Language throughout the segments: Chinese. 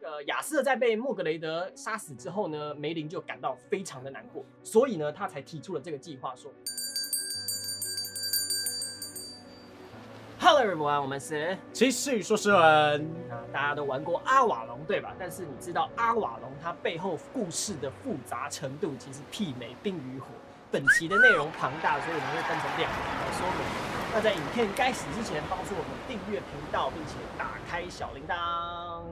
这个亚瑟在被莫格雷德杀死之后呢，梅林就感到非常的难过，所以呢，他才提出了这个计划，说：“Hello everyone，我们是骑士与说诗人，那，大家都玩过阿瓦隆对吧？但是你知道阿瓦隆它背后故事的复杂程度其实媲美《冰与火》。本期的内容庞大，所以我们会分成两集来说明。那在影片开始之前，帮助我们订阅频道，并且打开小铃铛。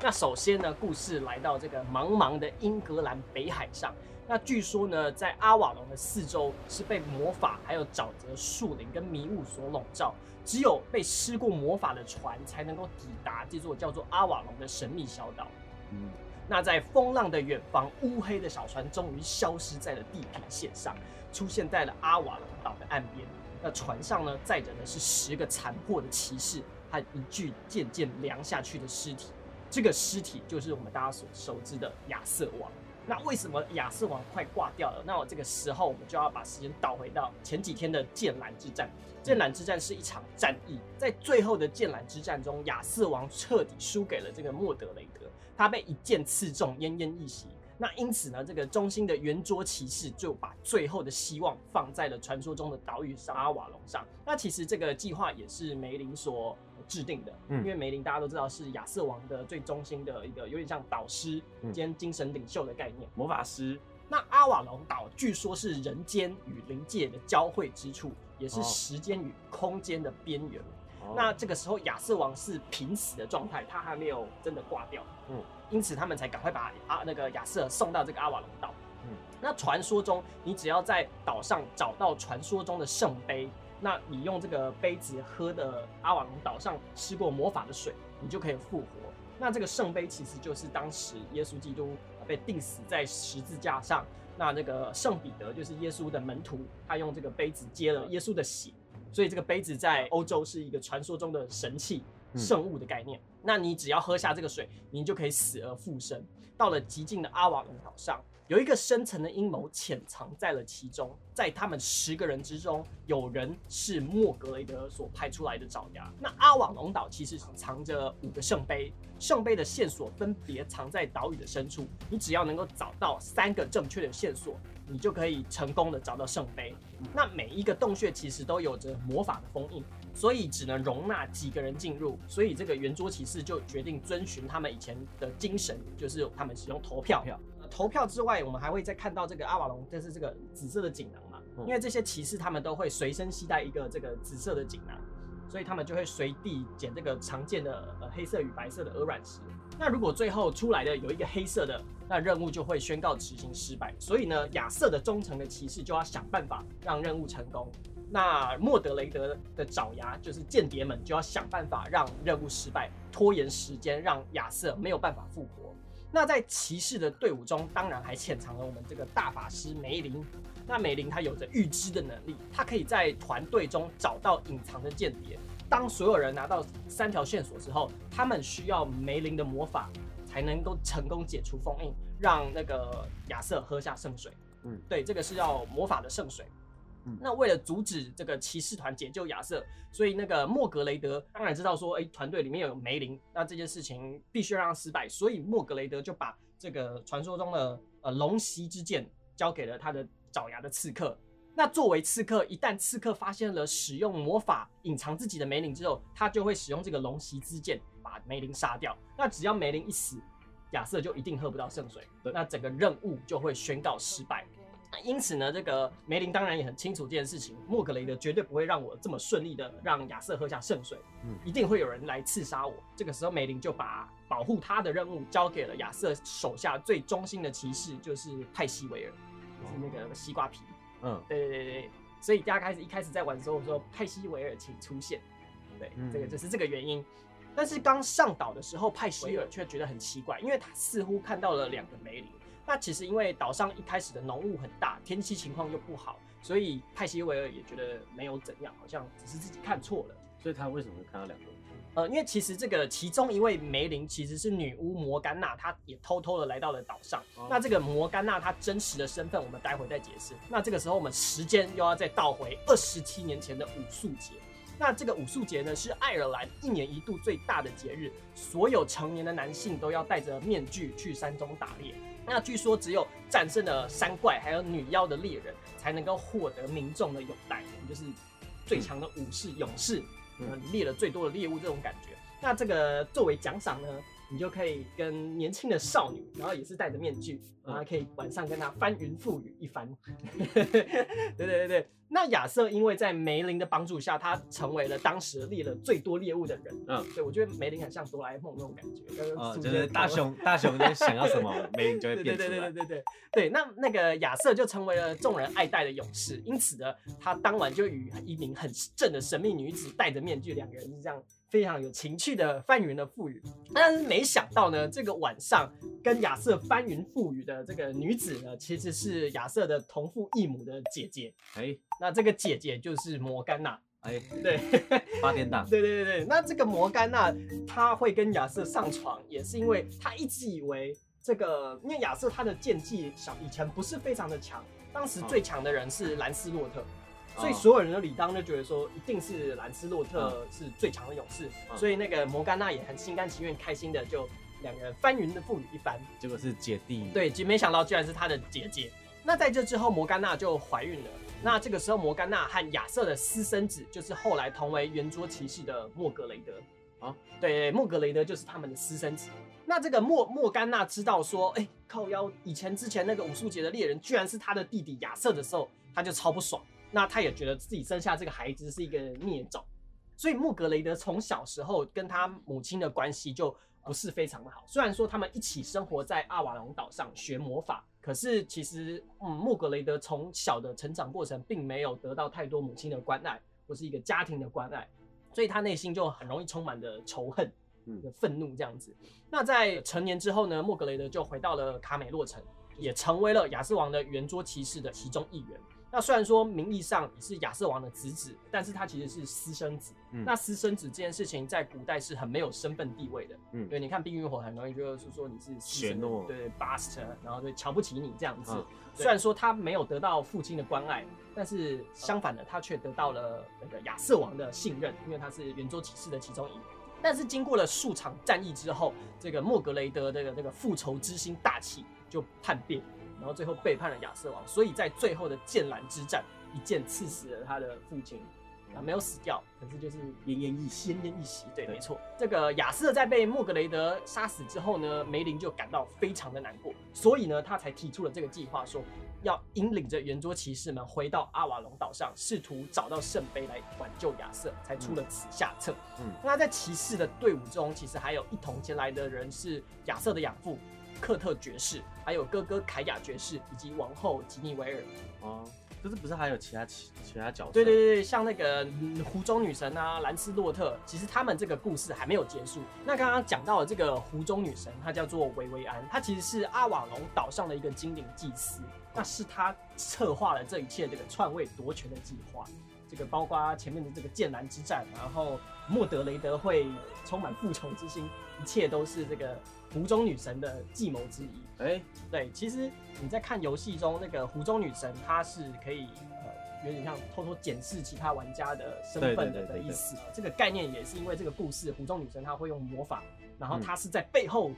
那首先呢，故事来到这个茫茫的英格兰北海上。那据说呢，在阿瓦隆的四周是被魔法、还有沼泽、树林跟迷雾所笼罩，只有被施过魔法的船才能够抵达这座叫做阿瓦隆的神秘小岛。嗯，那在风浪的远方，乌黑的小船终于消失在了地平线上，出现在了阿瓦隆岛的岸边。那船上呢，载着的是十个残破的骑士和一具渐渐凉下去的尸体。这个尸体就是我们大家所熟知的亚瑟王。那为什么亚瑟王快挂掉了？那我这个时候我们就要把时间倒回到前几天的剑兰之战。剑兰之战是一场战役，在最后的剑兰之战中，亚瑟王彻底输给了这个莫德雷德，他被一剑刺中，奄奄一息。那因此呢，这个中心的圆桌骑士就把最后的希望放在了传说中的岛屿沙瓦隆上。那其实这个计划也是梅林所制定的，嗯因为梅林大家都知道是亚瑟王的最中心的一个有点像导师嗯兼精神领袖的概念。魔法师，那阿瓦隆岛据说是人间与灵界的交汇之处，也是哦时间与空间的边缘。哦那这个时候亚瑟王是濒死的状态，他还没有真的挂掉。嗯因此他们才赶快把阿那个亚瑟送到这个阿瓦隆岛。嗯那传说中，你只要在岛上找到传说中的圣杯，那你用这个杯子喝的阿瓦隆岛上施过魔法的水，你就可以复活。那这个圣杯其实就是当时耶稣基督被钉死在十字架上，那那个圣彼得就是耶稣的门徒，他用这个杯子接了耶稣的血，所以这个杯子在欧洲是一个传说中的神器。嗯圣物的概念，那你只要喝下这个水，你就可以死而复生。到了极近的阿瓦隆岛上，有一个深层的阴谋潜藏在了其中。在他们十个人之中，有人是莫格雷德所派出来的爪牙。那阿瓦隆岛其实藏着五个圣杯，圣杯的线索分别藏在岛屿的深处。你只要能够找到三个正确的线索，你就可以成功的找到圣杯。那每一个洞穴其实都有着魔法的封印。所以只能容纳几个人进入，所以这个圆桌骑士就决定遵循他们以前的精神，就是他们使用投票。投票呃投票之外，我们还会再看到这个阿瓦隆，就是这个紫色的锦囊嘛，嗯因为这些骑士他们都会随身携带一个这个紫色的锦囊，所以他们就会随地捡这个常见的呃黑色与白色的鹅卵石。那如果最后出来的有一个黑色的，那任务就会宣告执行失败。所以呢，亚瑟的忠诚的骑士就要想办法让任务成功。那莫德雷德的爪牙就是间谍们，就要想办法让任务失败，拖延时间，让亚瑟没有办法复活。那在骑士的队伍中，当然还潜藏了我们这个大法师梅林。那梅林他有着预知的能力，他可以在团队中找到隐藏的间谍。当所有人拿到三条线索之后，他们需要梅林的魔法才能够成功解除封印，让那个亚瑟喝下圣水。嗯，对，这个是要魔法的圣水。嗯那为了阻止这个骑士团解救亚瑟，所以那个莫格雷德当然知道说，哎，团队里面有梅林，那这件事情必须让他失败，所以莫格雷德就把这个传说中的呃龙袭之剑交给了他的爪牙的刺客。那作为刺客，一旦刺客发现了使用魔法隐藏自己的梅林之后，他就会使用这个龙袭之剑把梅林杀掉。那只要梅林一死，亚瑟就一定喝不到圣水，对那整个任务就会宣告失败。那因此呢，这个梅林当然也很清楚这件事情，莫格雷德绝对不会让我这么顺利的让亚瑟喝下圣水，嗯一定会有人来刺杀我。这个时候，梅林就把保护他的任务交给了亚瑟手下最忠心的骑士，就是泰西维尔，就是那个西瓜皮。嗯，对对对对，所以大家开始一开始在玩的时候，我说泰西维尔请出现，对，嗯这个就是这个原因。但是刚上岛的时候，派西维尔却觉得很奇怪，因为他似乎看到了两个梅林。那其实因为岛上一开始的浓雾很大，天气情况又不好，所以派西维尔也觉得没有怎样，好像只是自己看错了。所以他为什么会看到两个？呃，因为其实这个其中一位梅林其实是女巫摩甘娜，她也偷偷的来到了岛上。哦那这个摩甘娜她真实的身份，我们待会再解释。那这个时候我们时间又要再倒回二十七年前的武术节。那这个武术节呢，是爱尔兰一年一度最大的节日，所有成年的男性都要戴着面具去山中打猎。那据说只有战胜了山怪还有女妖的猎人，才能够获得民众的拥戴，就是最强的武士、勇士，嗯，猎了最多的猎物这种感觉。那这个作为奖赏呢？你就可以跟年轻的少女，然后也是戴着面具，然后可以晚上跟她翻云覆雨一番。对对对对。那亚瑟因为在梅林的帮助下，他成为了当时猎了最多猎物的人。嗯，对我觉得梅林很像哆啦 A 梦那种感觉。啊，就是大雄大雄就想要什么，梅林就会变出来。对对对对对对。那那个亚瑟就成为了众人爱戴的勇士，因此呢，他当晚就与一名很正的神秘女子戴着面具，两个人是这样。非常有情趣的翻云的覆雨，但是没想到呢，这个晚上跟亚瑟翻云覆雨的这个女子呢，其实是亚瑟的同父异母的姐姐。哎，那这个姐姐就是摩甘娜。哎，对，八点档。对对对对，那这个摩甘娜她会跟亚瑟上床，也是因为她一直以为这个，因为亚瑟他的剑技小以前不是非常的强，当时最强的人是兰斯洛特。所以所有人都理当就觉得说，一定是兰斯洛特是最强的勇士，所以那个摩甘娜也很心甘情愿、开心的就两个人翻云的覆雨一番。结果是姐弟，对，没想到居然是他的姐姐。那在这之后，摩甘娜就怀孕了。那这个时候，摩甘娜和亚瑟的私生子就是后来同为圆桌骑士的莫格雷德。啊，对，莫格雷德就是他们的私生子。那这个莫莫甘娜知道说，哎，靠腰以前之前那个武术节的猎人居然是他的弟弟亚瑟的时候，他就超不爽。那他也觉得自己生下这个孩子是一个孽种，所以穆格雷德从小时候跟他母亲的关系就不是非常的好。虽然说他们一起生活在阿瓦隆岛上学魔法，可是其实，嗯，穆格雷德从小的成长过程并没有得到太多母亲的关爱或是一个家庭的关爱，所以他内心就很容易充满着仇恨、的愤怒这样子。那在成年之后呢，莫格雷德就回到了卡美洛城，也成为了亚瑟王的圆桌骑士的其中一员。那虽然说名义上是亚瑟王的侄子，但是他其实是私生子。那私生子这件事情在古代是很没有身份地位的。嗯，对，你看《冰与火》很容易就是说你是雪诺，对，bastard，然后就瞧不起你这样子。虽然说他没有得到父亲的关爱，但是相反的，他却得到了那个亚瑟王的信任，因为他是圆桌骑士的其中一员。但是经过了数场战役之后，这个莫格雷德的这个复仇之心大起，就叛变。然后最后背叛了亚瑟王，所以在最后的剑兰之战，一剑刺死了他的父亲，啊，没有死掉，可是就是奄奄一息，奄奄一息。对，没错。这个亚瑟在被莫格雷德杀死之后呢，梅林就感到非常的难过，所以呢，他才提出了这个计划，说要引领着圆桌骑士们回到阿瓦隆岛上，试图找到圣杯来挽救亚瑟，才出了此下策。嗯，那在骑士的队伍中，其实还有一同前来的人是亚瑟的养父。克特爵士，还有哥哥凯亚爵士，以及王后吉尼维尔。哦，可是不是还有其他其其他角色？对对对像那个湖中女神啊，兰斯洛特，其实他们这个故事还没有结束。那刚刚讲到的这个湖中女神，她叫做维维安，她其实是阿瓦隆岛上的一个精灵祭司，那是她策划了这一切这个篡位夺权的计划。这个包括前面的这个剑兰之战，然后莫德雷德会充满复仇之心，一切都是这个。湖中女神的计谋之一，哎，对，其实你在看游戏中那个湖中女神，她是可以呃，有点像偷偷检视其他玩家的身份的的意思。这个概念也是因为这个故事，湖中女神她会用魔法，然后她是在背后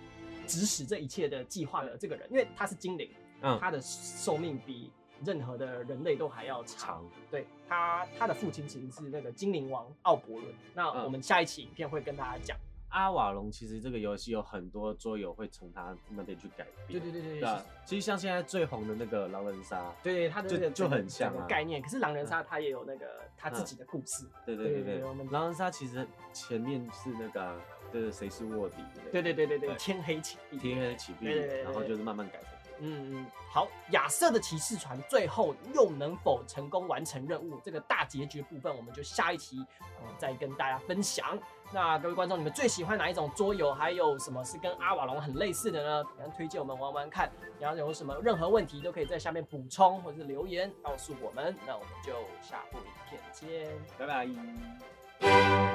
指使这一切的计划的这个人，因为她是精灵，她的寿命比任何的人类都还要长。对，他，他的父亲其实是那个精灵王奥伯伦。那我们下一期影片会跟大家讲。阿瓦隆其实这个游戏有很多桌游会从他那边去改变。对对对对。对其实像现在最红的那个狼人杀，对对，它的就就很像概念。可是狼人杀它也有那个他自己的故事。对对对对。狼人杀其实前面是那个就是谁是卧底？对对对对对。天黑起地。天黑起地，然后就是慢慢改成。嗯，好，亚瑟的骑士船最后又能否成功完成任务？这个大结局部分，我们就下一期呃再跟大家分享。那各位观众，你们最喜欢哪一种桌游？还有什么是跟阿瓦隆很类似的呢？想推荐我们玩玩看。然后有什么任何问题都可以在下面补充或者是留言告诉我们。那我们就下部影片见，拜拜。